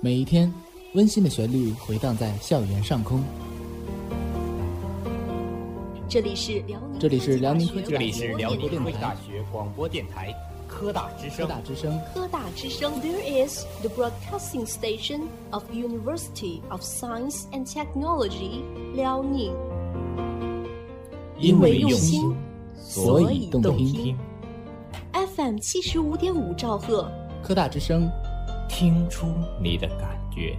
每一天，温馨的旋律回荡在校园上空。这里是辽宁，这里是辽宁科技，这里是辽宁科技大学广播电台科大之声。科大之声，科大之声。There is the broadcasting station of University of Science and Technology，辽宁。因为用心，所以动听。FM 七十五点五兆赫，科大之声，听出你的感觉。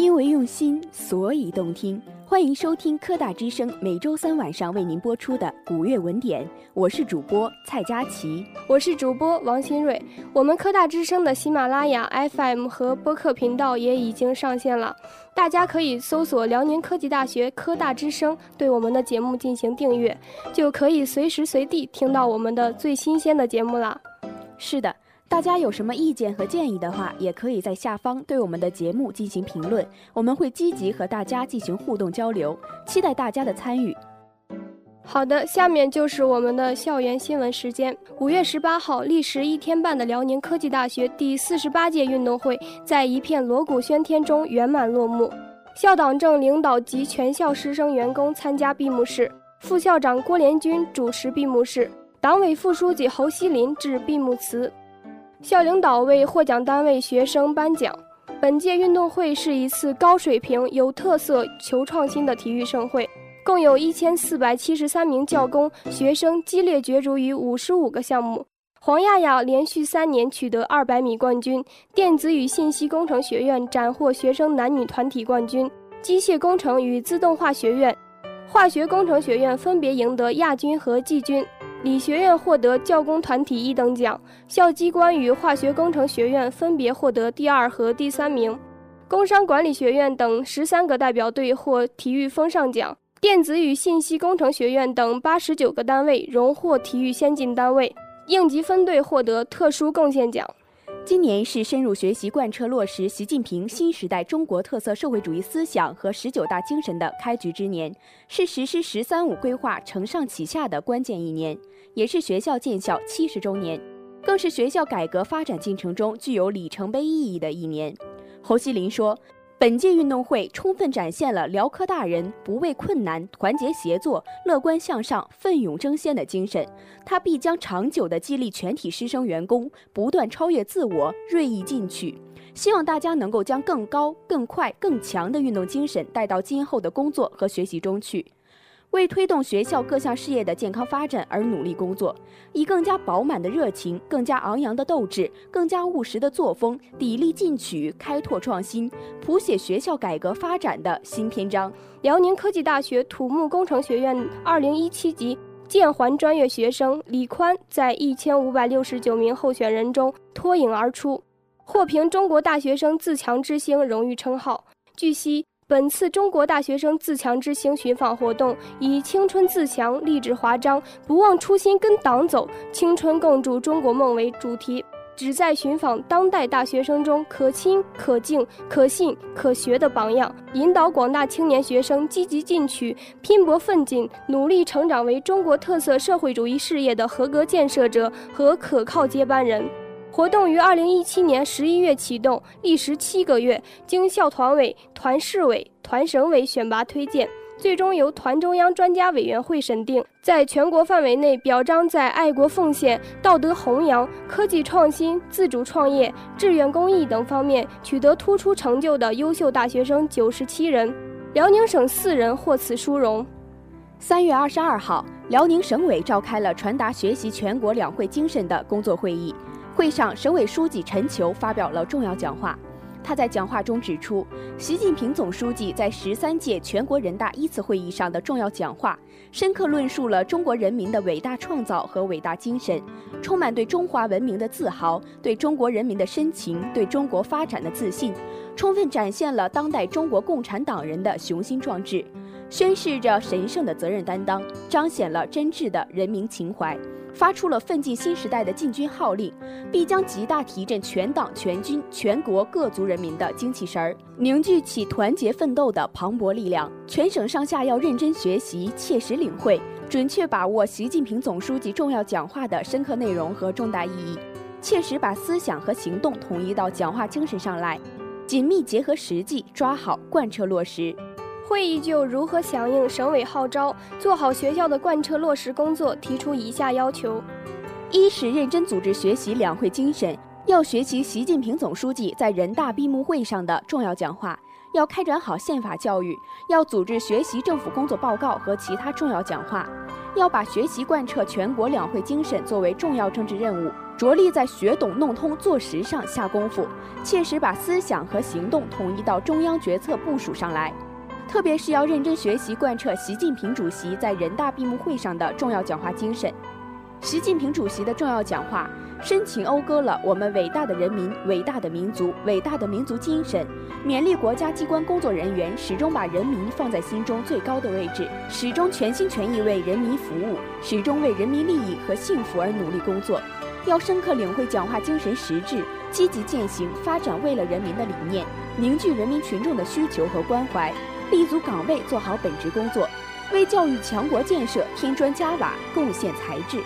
因为用心，所以动听。欢迎收听科大之声每周三晚上为您播出的古乐文典，我是主播蔡佳琪，我是主播王新瑞。我们科大之声的喜马拉雅 FM 和播客频道也已经上线了，大家可以搜索辽宁科技大学科大之声，对我们的节目进行订阅，就可以随时随地听到我们的最新鲜的节目了。是的。大家有什么意见和建议的话，也可以在下方对我们的节目进行评论，我们会积极和大家进行互动交流，期待大家的参与。好的，下面就是我们的校园新闻时间。五月十八号，历时一天半的辽宁科技大学第四十八届运动会在一片锣鼓喧天中圆满落幕。校党政领导及全校师生员工参加闭幕式，副校长郭连军主持闭幕式，党委副书记侯锡林致闭幕词。校领导为获奖单位学生颁奖。本届运动会是一次高水平、有特色、求创新的体育盛会，共有一千四百七十三名教工学生激烈角逐于五十五个项目。黄亚亚连续三年取得二百米冠军，电子与信息工程学院斩获学生男女团体冠军，机械工程与自动化学院、化学工程学院分别赢得亚军和季军。理学院获得教工团体一等奖，校机关与化学工程学院分别获得第二和第三名，工商管理学院等十三个代表队获体育风尚奖，电子与信息工程学院等八十九个单位荣获体育先进单位，应急分队获得特殊贡献奖。今年是深入学习贯彻落实习近平新时代中国特色社会主义思想和十九大精神的开局之年，是实施“十三五”规划承上启下的关键一年，也是学校建校七十周年，更是学校改革发展进程中具有里程碑意义的一年。侯锡林说。本届运动会充分展现了辽科大人不畏困难、团结协作、乐观向上、奋勇争先的精神。他必将长久地激励全体师生员工不断超越自我、锐意进取。希望大家能够将更高、更快、更强的运动精神带到今后的工作和学习中去。为推动学校各项事业的健康发展而努力工作，以更加饱满的热情、更加昂扬的斗志、更加务实的作风，砥砺进取，开拓创新，谱写学校改革发展的新篇章。辽宁科技大学土木工程学院2017级建环专业学生李宽在1569名候选人中脱颖而出，获评中国大学生自强之星荣誉称号。据悉。本次中国大学生自强之星寻访活动以“青春自强，励志华章，不忘初心跟党走，青春共筑中国梦”为主题，旨在寻访当代大学生中可亲、可敬、可信、可学的榜样，引导广大青年学生积极进取、拼搏奋进，努力成长为中国特色社会主义事业的合格建设者和可靠接班人。活动于二零一七年十一月启动，历时七个月，经校团委、团市委、团省委选拔推荐，最终由团中央专家委员会审定，在全国范围内表彰在爱国奉献、道德弘扬、科技创新、自主创业、志愿公益等方面取得突出成就的优秀大学生九十七人，辽宁省四人获此殊荣。三月二十二号，辽宁省委召开了传达学习全国两会精神的工作会议。会上，省委书记陈求发表了重要讲话。他在讲话中指出，习近平总书记在十三届全国人大一次会议上的重要讲话，深刻论述了中国人民的伟大创造和伟大精神，充满对中华文明的自豪，对中国人民的深情，对中国发展的自信，充分展现了当代中国共产党人的雄心壮志，宣示着神圣的责任担当，彰显了真挚的人民情怀。发出了奋进新时代的进军号令，必将极大提振全党全军全国各族人民的精气神儿，凝聚起团结奋斗的磅礴力量。全省上下要认真学习，切实领会，准确把握习近平总书记重要讲话的深刻内容和重大意义，切实把思想和行动统一到讲话精神上来，紧密结合实际，抓好贯彻落实。会议就如何响应省委号召，做好学校的贯彻落实工作提出以下要求：一是认真组织学习两会精神，要学习习近平总书记在人大闭幕会上的重要讲话，要开展好宪法教育，要组织学习政府工作报告和其他重要讲话，要把学习贯彻全国两会精神作为重要政治任务，着力在学懂弄通做实上下功夫，切实把思想和行动统一到中央决策部署上来。特别是要认真学习贯彻习近平主席在人大闭幕会上的重要讲话精神。习近平主席的重要讲话，深情讴歌了我们伟大的人民、伟大的民族、伟大的民族精神，勉励国家机关工作人员始终把人民放在心中最高的位置，始终全心全意为人民服务，始终为人民利益和幸福而努力工作。要深刻领会讲话精神实质，积极践行发展为了人民的理念，凝聚人民群众的需求和关怀。立足岗位，做好本职工作，为教育强国建设添砖加瓦，贡献才智。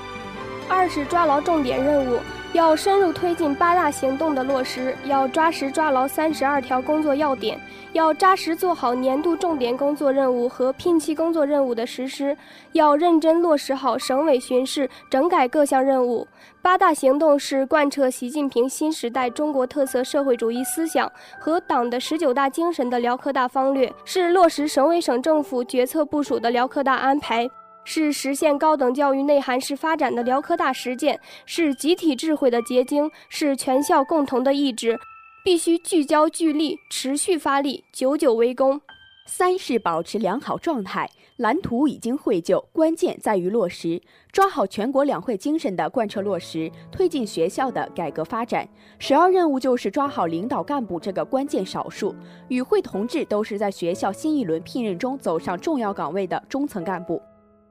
二是抓牢重点任务，要深入推进八大行动的落实，要抓实抓牢三十二条工作要点，要扎实做好年度重点工作任务和聘期工作任务的实施，要认真落实好省委巡视整改各项任务。八大行动是贯彻习近平新时代中国特色社会主义思想和党的十九大精神的辽科大方略，是落实省委省政府决策部署的辽科大安排。是实现高等教育内涵式发展的辽科大实践，是集体智慧的结晶，是全校共同的意志，必须聚焦聚力，持续发力，久久为功。三是保持良好状态，蓝图已经绘就，关键在于落实，抓好全国两会精神的贯彻落实，推进学校的改革发展。首要任务就是抓好领导干部这个关键少数，与会同志都是在学校新一轮聘任中走上重要岗位的中层干部。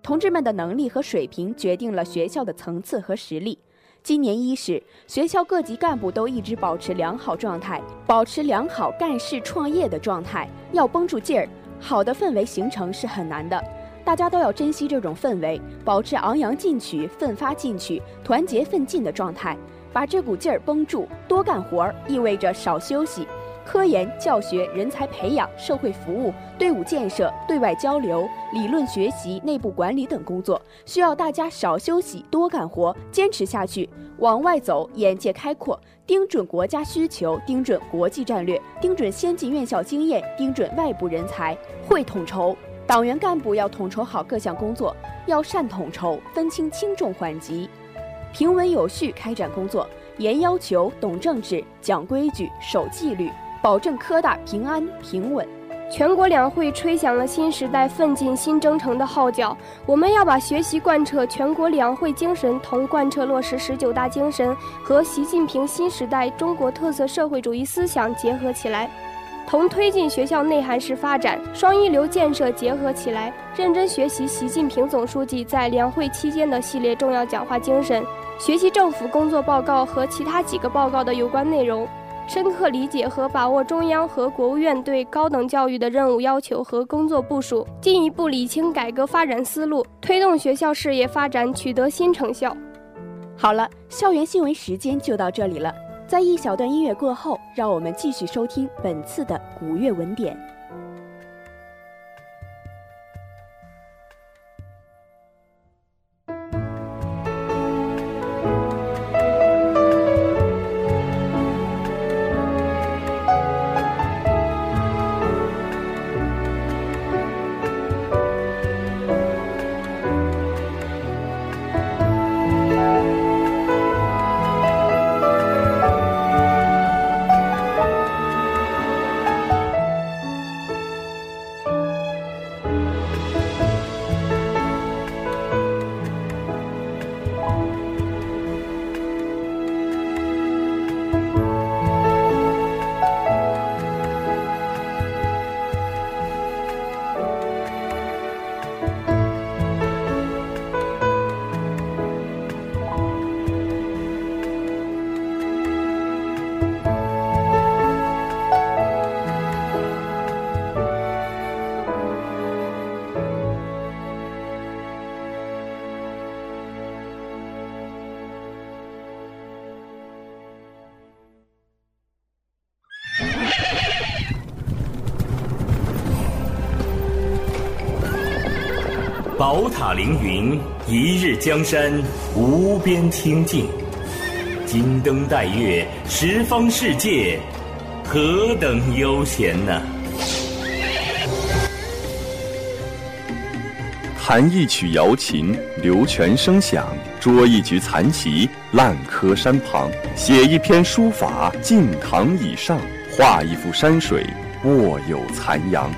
同志们的能力和水平决定了学校的层次和实力。今年伊始，学校各级干部都一直保持良好状态，保持良好干事创业的状态，要绷住劲儿。好的氛围形成是很难的，大家都要珍惜这种氛围，保持昂扬进取、奋发进取、团结奋进的状态，把这股劲儿绷住。多干活儿意味着少休息。科研、教学、人才培养、社会服务、队伍建设、对外交流、理论学习、内部管理等工作，需要大家少休息、多干活，坚持下去，往外走，眼界开阔，盯准国家需求，盯准国际战略，盯准先进院校经验，盯准外部人才，会统筹。党员干部要统筹好各项工作，要善统筹，分清轻重缓急，平稳有序开展工作，严要求，懂政治，讲规矩，守纪律。保证科大平安平稳。全国两会吹响了新时代奋进新征程的号角，我们要把学习贯彻全国两会精神同贯彻落实十九大精神和习近平新时代中国特色社会主义思想结合起来，同推进学校内涵式发展、双一流建设结合起来，认真学习习近平总书记在两会期间的系列重要讲话精神，学习政府工作报告和其他几个报告的有关内容。深刻理解和把握中央和国务院对高等教育的任务要求和工作部署，进一步理清改革发展思路，推动学校事业发展取得新成效。好了，校园新闻时间就到这里了。在一小段音乐过后，让我们继续收听本次的古乐文典。宝塔凌云，一日江山无边清净；金灯戴月，十方世界何等悠闲呢？弹一曲瑶琴，流泉声响；捉一局残棋，烂柯山旁；写一篇书法，晋堂以上；画一幅山水，卧有残阳。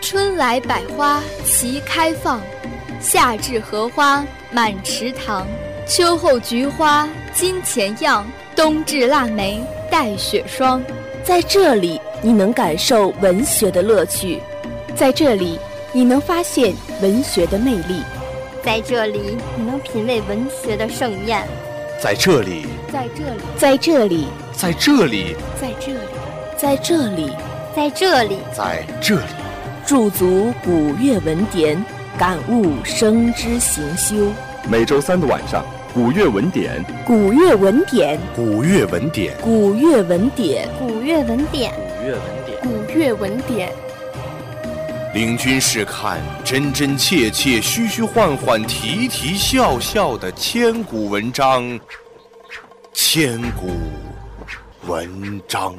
春来百花齐开放，夏至荷花满池塘，秋后菊花金钱样，冬至腊梅带雪霜。在这里，你能感受文学的乐趣；在这里，你能发现文学的魅力；在这里，你能品味文学的盛宴；在这里，在这里，在这里，在这里，在这里，在这里，在这里，在这里。驻足古月文典，感悟生之行修。每周三的晚上，古月文典，古月文典，古月文典，古月文典，古月文典，古月文典，古月文典。领军试看真真切切、虚虚幻幻、啼啼笑笑的千古文章，千古文章。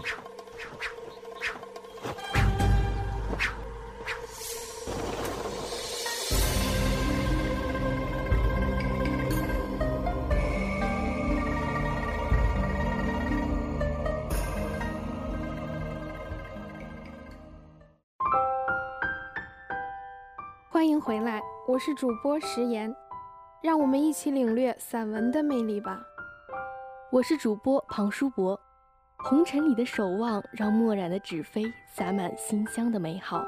回来，我是主播石岩，让我们一起领略散文的魅力吧。我是主播庞书博，红尘里的守望让墨染的纸飞洒满馨香的美好。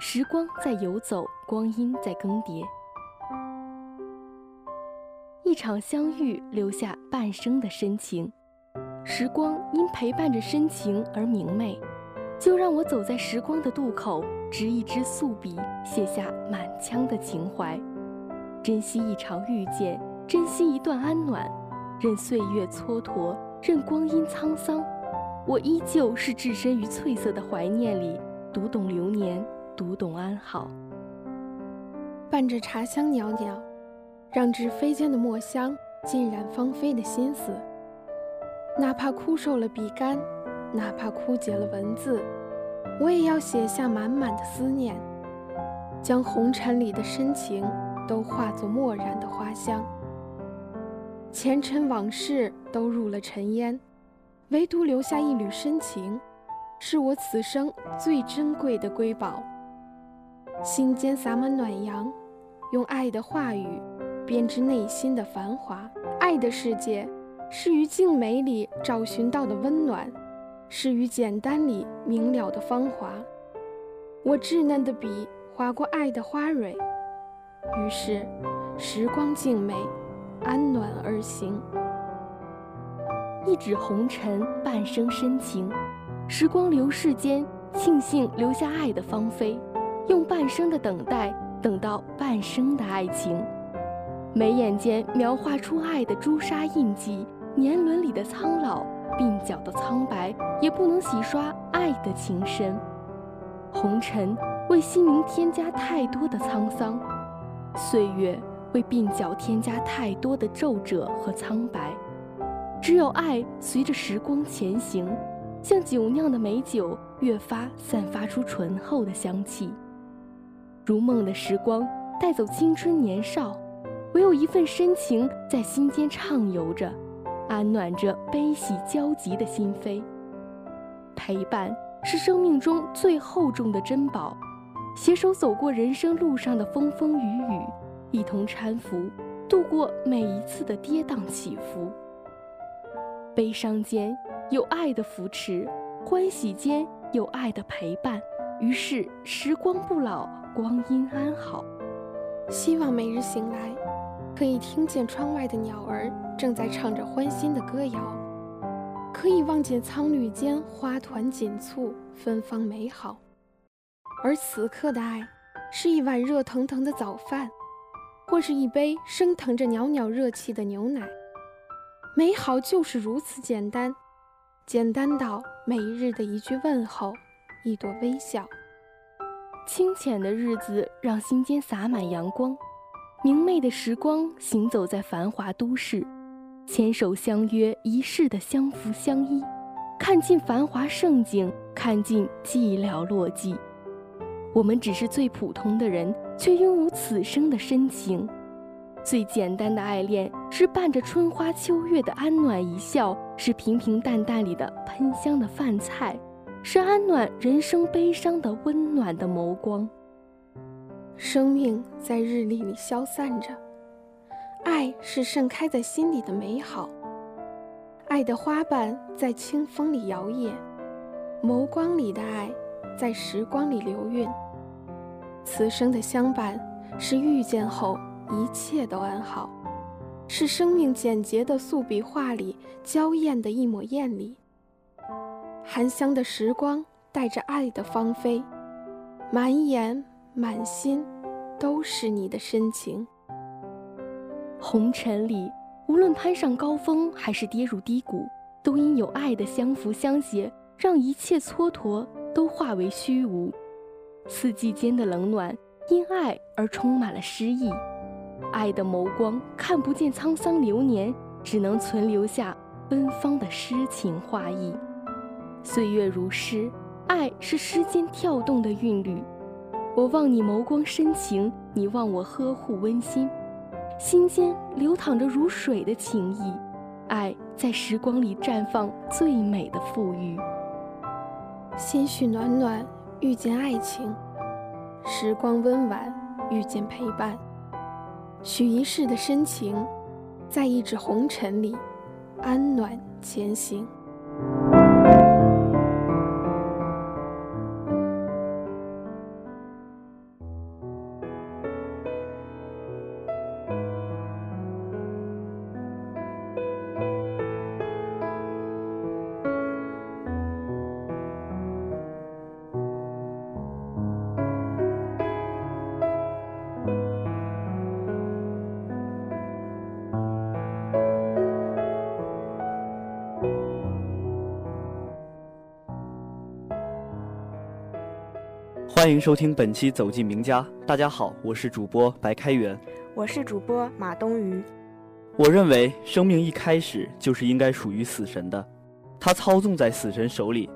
时光在游走，光阴在更迭，一场相遇留下半生的深情。时光因陪伴着深情而明媚。就让我走在时光的渡口，执一支素笔，写下满腔的情怀。珍惜一场遇见，珍惜一段安暖。任岁月蹉跎，任光阴沧桑，我依旧是置身于翠色的怀念里，读懂流年，读懂安好。伴着茶香袅袅，让纸飞间的墨香浸染芳菲的心思。哪怕枯瘦了笔杆。哪怕枯竭了文字，我也要写下满满的思念，将红尘里的深情都化作墨染的花香。前尘往事都入了尘烟，唯独留下一缕深情，是我此生最珍贵的瑰宝。心间洒满暖阳，用爱的话语编织内心的繁华。爱的世界，是于静美里找寻到的温暖。是于简单里明了的芳华，我稚嫩的笔划过爱的花蕊，于是时光静美，安暖而行。一纸红尘，半生深情。时光流逝间，庆幸留下爱的芳菲，用半生的等待，等到半生的爱情。眉眼间描画出爱的朱砂印记，年轮里的苍老。鬓角的苍白也不能洗刷爱的情深，红尘为心灵添加太多的沧桑，岁月为鬓角添加太多的皱褶和苍白。只有爱随着时光前行，像酒酿的美酒，越发散发出醇厚的香气。如梦的时光带走青春年少，唯有一份深情在心间畅游着。安暖着悲喜交集的心扉。陪伴是生命中最厚重的珍宝，携手走过人生路上的风风雨雨，一同搀扶度过每一次的跌宕起伏。悲伤间有爱的扶持，欢喜间有爱的陪伴，于是时光不老，光阴安好。希望每日醒来，可以听见窗外的鸟儿。正在唱着欢欣的歌谣，可以望见苍绿间花团锦簇，芬芳美好。而此刻的爱，是一碗热腾腾的早饭，或是一杯升腾着袅袅热气的牛奶。美好就是如此简单，简单到每日的一句问候，一朵微笑。清浅的日子让心间洒满阳光，明媚的时光行走在繁华都市，牵手相约一世的相扶相依，看尽繁华盛景，看尽寂寥落寂。我们只是最普通的人，却拥有此生的深情。最简单的爱恋，是伴着春花秋月的安暖一笑，是平平淡淡里的喷香的饭菜，是安暖人生悲伤的温暖的眸光。生命在日历里消散着，爱是盛开在心里的美好。爱的花瓣在清风里摇曳，眸光里的爱在时光里流韵。此生的相伴，是遇见后一切都安好，是生命简洁的素笔画里娇艳的一抹艳丽。含香的时光带着爱的芳菲，满眼满心都是你的深情。红尘里，无论攀上高峰还是跌入低谷，都因有爱的相扶相携，让一切蹉跎都化为虚无。四季间的冷暖，因爱而充满了诗意。爱的眸光看不见沧桑流年，只能存留下芬芳的诗情画意。岁月如诗，爱是诗间跳动的韵律。我望你眸光深情，你望我呵护温馨，心间流淌着如水的情意。爱在时光里绽放最美的馥郁，心绪暖暖。遇见爱情，时光温婉；遇见陪伴，许一世的深情，在一纸红尘里安暖前行。欢迎收听本期《走进名家》。大家好，我是主播白开元，我是主播马东鱼。我认为，生命一开始就是应该属于死神的，他操纵在死神手里。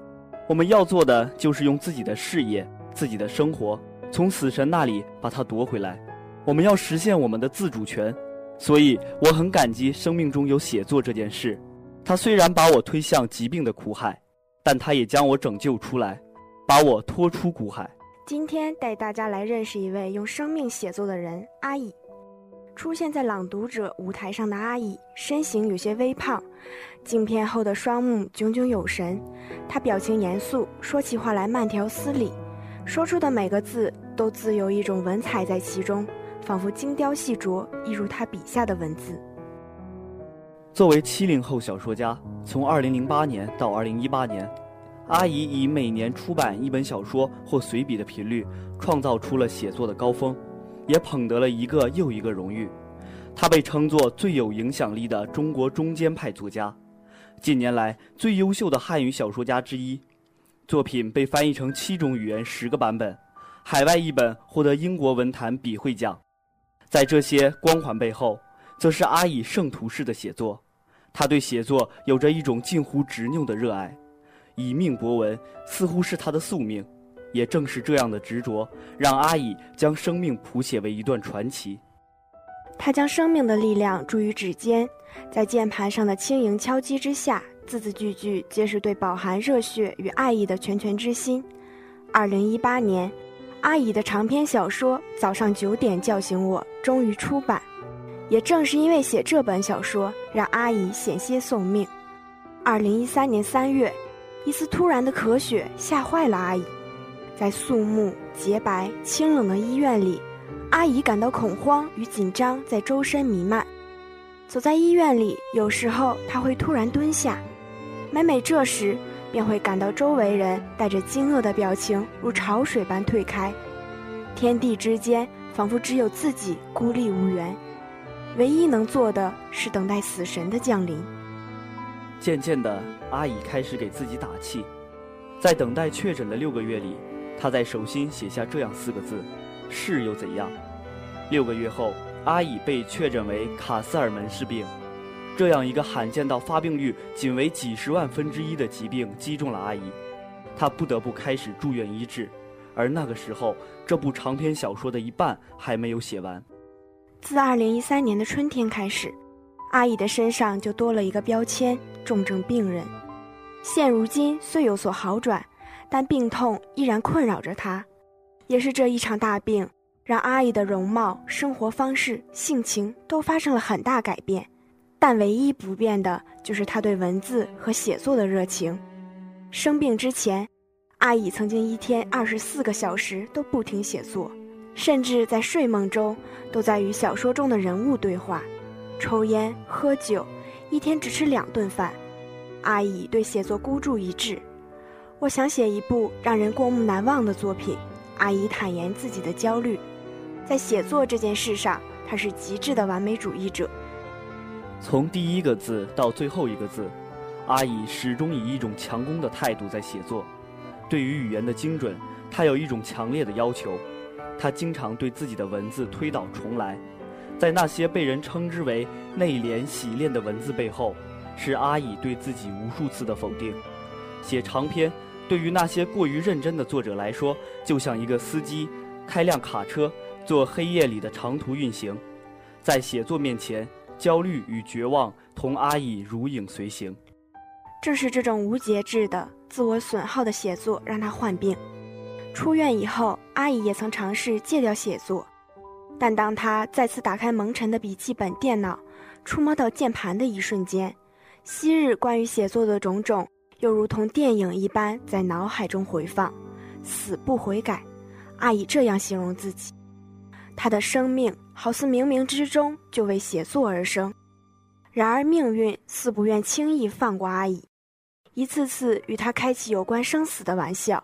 我们要做的就是用自己的事业、自己的生活，从死神那里把它夺回来。我们要实现我们的自主权。所以，我很感激生命中有写作这件事。它虽然把我推向疾病的苦海，但它也将我拯救出来，把我拖出苦海。今天带大家来认识一位用生命写作的人——阿乙。出现在《朗读者》舞台上的阿乙，身形有些微胖，镜片后的双目炯炯有神。他表情严肃，说起话来慢条斯理，说出的每个字都自有一种文采在其中，仿佛精雕细琢，一如他笔下的文字。作为七零后小说家，从二零零八年到二零一八年。阿姨以每年出版一本小说或随笔的频率，创造出了写作的高峰，也捧得了一个又一个荣誉。她被称作最有影响力的中国中间派作家，近年来最优秀的汉语小说家之一。作品被翻译成七种语言十个版本，海外译本获得英国文坛笔会奖。在这些光环背后，则是阿乙圣徒式的写作。他对写作有着一种近乎执拗的热爱。以命博文似乎是他的宿命，也正是这样的执着，让阿乙将生命谱写为一段传奇。他将生命的力量注于指尖，在键盘上的轻盈敲击之下，字字句句皆是对饱含热血与爱意的拳拳之心。二零一八年，阿乙的长篇小说《早上九点叫醒我》终于出版，也正是因为写这本小说，让阿乙险些送命。二零一三年三月。一次突然的咳血吓坏了阿姨，在肃穆、洁白、清冷的医院里，阿姨感到恐慌与紧张在周身弥漫。走在医院里，有时候她会突然蹲下，每每这时，便会感到周围人带着惊愕的表情如潮水般退开，天地之间仿佛只有自己孤立无援，唯一能做的是等待死神的降临。渐渐的，阿乙开始给自己打气。在等待确诊的六个月里，他在手心写下这样四个字：“是又怎样？”六个月后，阿乙被确诊为卡斯尔门氏病。这样一个罕见到发病率仅为几十万分之一的疾病击中了阿姨，她不得不开始住院医治。而那个时候，这部长篇小说的一半还没有写完。自2013年的春天开始，阿乙的身上就多了一个标签——重症病人。现如今虽有所好转，但病痛依然困扰着他。也是这一场大病，让阿姨的容貌、生活方式、性情都发生了很大改变。但唯一不变的就是他对文字和写作的热情。生病之前，阿姨曾经一天二十四个小时都不停写作，甚至在睡梦中都在与小说中的人物对话，抽烟喝酒，一天只吃两顿饭。阿乙对写作孤注一掷，我想写一部让人过目难忘的作品。阿乙坦言自己的焦虑，在写作这件事上，他是极致的完美主义者。从第一个字到最后一个字，阿乙始终以一种强攻的态度在写作。对于语言的精准，他有一种强烈的要求。他经常对自己的文字推倒重来。在那些被人称之为内敛洗练的文字背后，是阿乙对自己无数次的否定。写长篇，对于那些过于认真的作者来说，就像一个司机开辆卡车，做黑夜里的长途运行。在写作面前。焦虑与绝望同阿乙如影随形。正是这种无节制的自我损耗的写作让他患病。出院以后，阿乙也曾尝试戒掉写作，但当他再次打开蒙尘的笔记本电脑，触摸到键盘的一瞬间，昔日关于写作的种种又如同电影一般在脑海中回放，死不悔改。阿乙这样形容自己。他的生命好似冥冥之中就为写作而生，然而命运似不愿轻易放过阿乙，一次次与他开启有关生死的玩笑。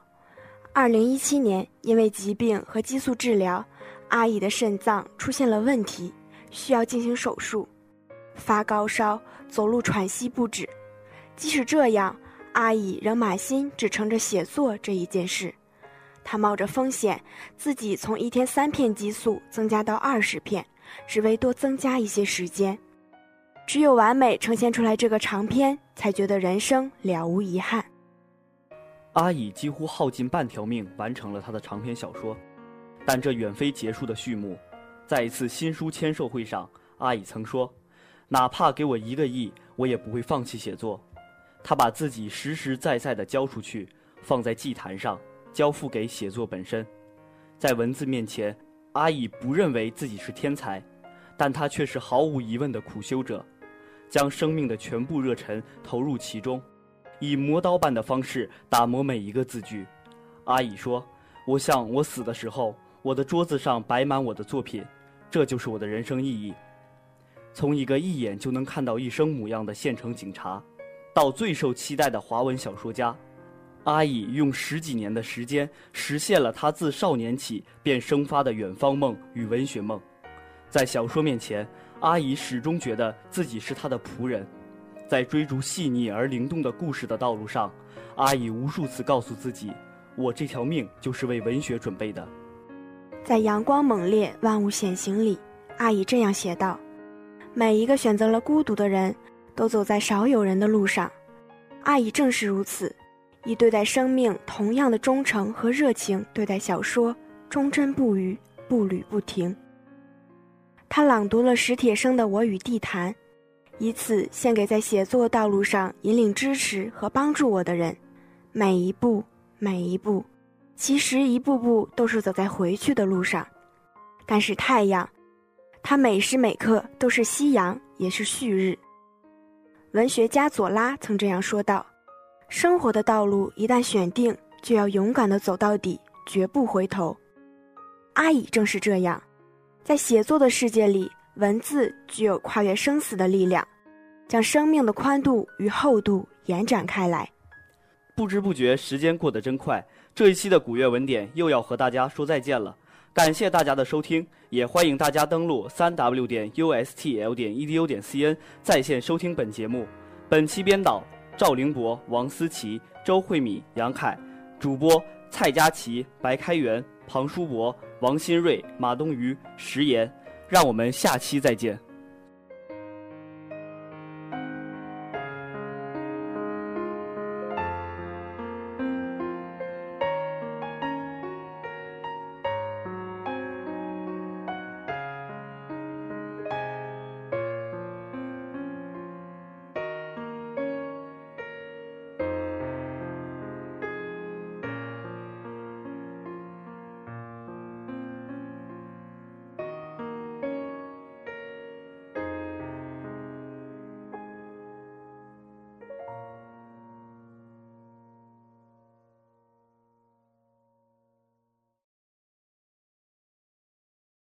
二零一七年，因为疾病和激素治疗，阿乙的肾脏出现了问题，需要进行手术，发高烧，走路喘息不止。即使这样，阿乙仍满心只撑着写作这一件事。他冒着风险，自己从一天三片激素增加到二十片，只为多增加一些时间。只有完美呈现出来这个长篇，才觉得人生了无遗憾。阿乙几乎耗尽半条命完成了他的长篇小说，但这远非结束的序幕。在一次新书签售会上，阿乙曾说：“哪怕给我一个亿，我也不会放弃写作。”他把自己实实在在地交出去，放在祭坛上。交付给写作本身，在文字面前，阿乙不认为自己是天才，但他却是毫无疑问的苦修者，将生命的全部热忱投入其中，以磨刀般的方式打磨每一个字句。阿乙说：“我想我死的时候，我的桌子上摆满我的作品，这就是我的人生意义。从一个一眼就能看到一生模样的县城警察，到最受期待的华文小说家。”阿乙用十几年的时间实现了他自少年起便生发的远方梦与文学梦，在小说面前，阿乙始终觉得自己是他的仆人，在追逐细腻而灵动的故事的道路上，阿乙无数次告诉自己：“我这条命就是为文学准备的。”在阳光猛烈、万物显形里，阿乙这样写道：“每一个选择了孤独的人，都走在少有人的路上。”阿乙正是如此。以对待生命同样的忠诚和热情对待小说，忠贞不渝，步履不停。他朗读了史铁生的《我与地坛》，以此献给在写作道路上引领、支持和帮助我的人。每一步，每一步，其实一步步都是走在回去的路上。但是太阳，它每时每刻都是夕阳，也是旭日。文学家左拉曾这样说道。生活的道路一旦选定，就要勇敢地走到底，绝不回头。阿乙正是这样，在写作的世界里，文字具有跨越生死的力量，将生命的宽度与厚度延展开来。不知不觉，时间过得真快，这一期的古月文典又要和大家说再见了。感谢大家的收听，也欢迎大家登录三 w 点 ustl 点 edu 点 cn 在线收听本节目。本期编导。赵凌博、王思琪、周慧敏、杨凯，主播蔡佳琪、白开元、庞书博、王新瑞、马东瑜、石岩，让我们下期再见。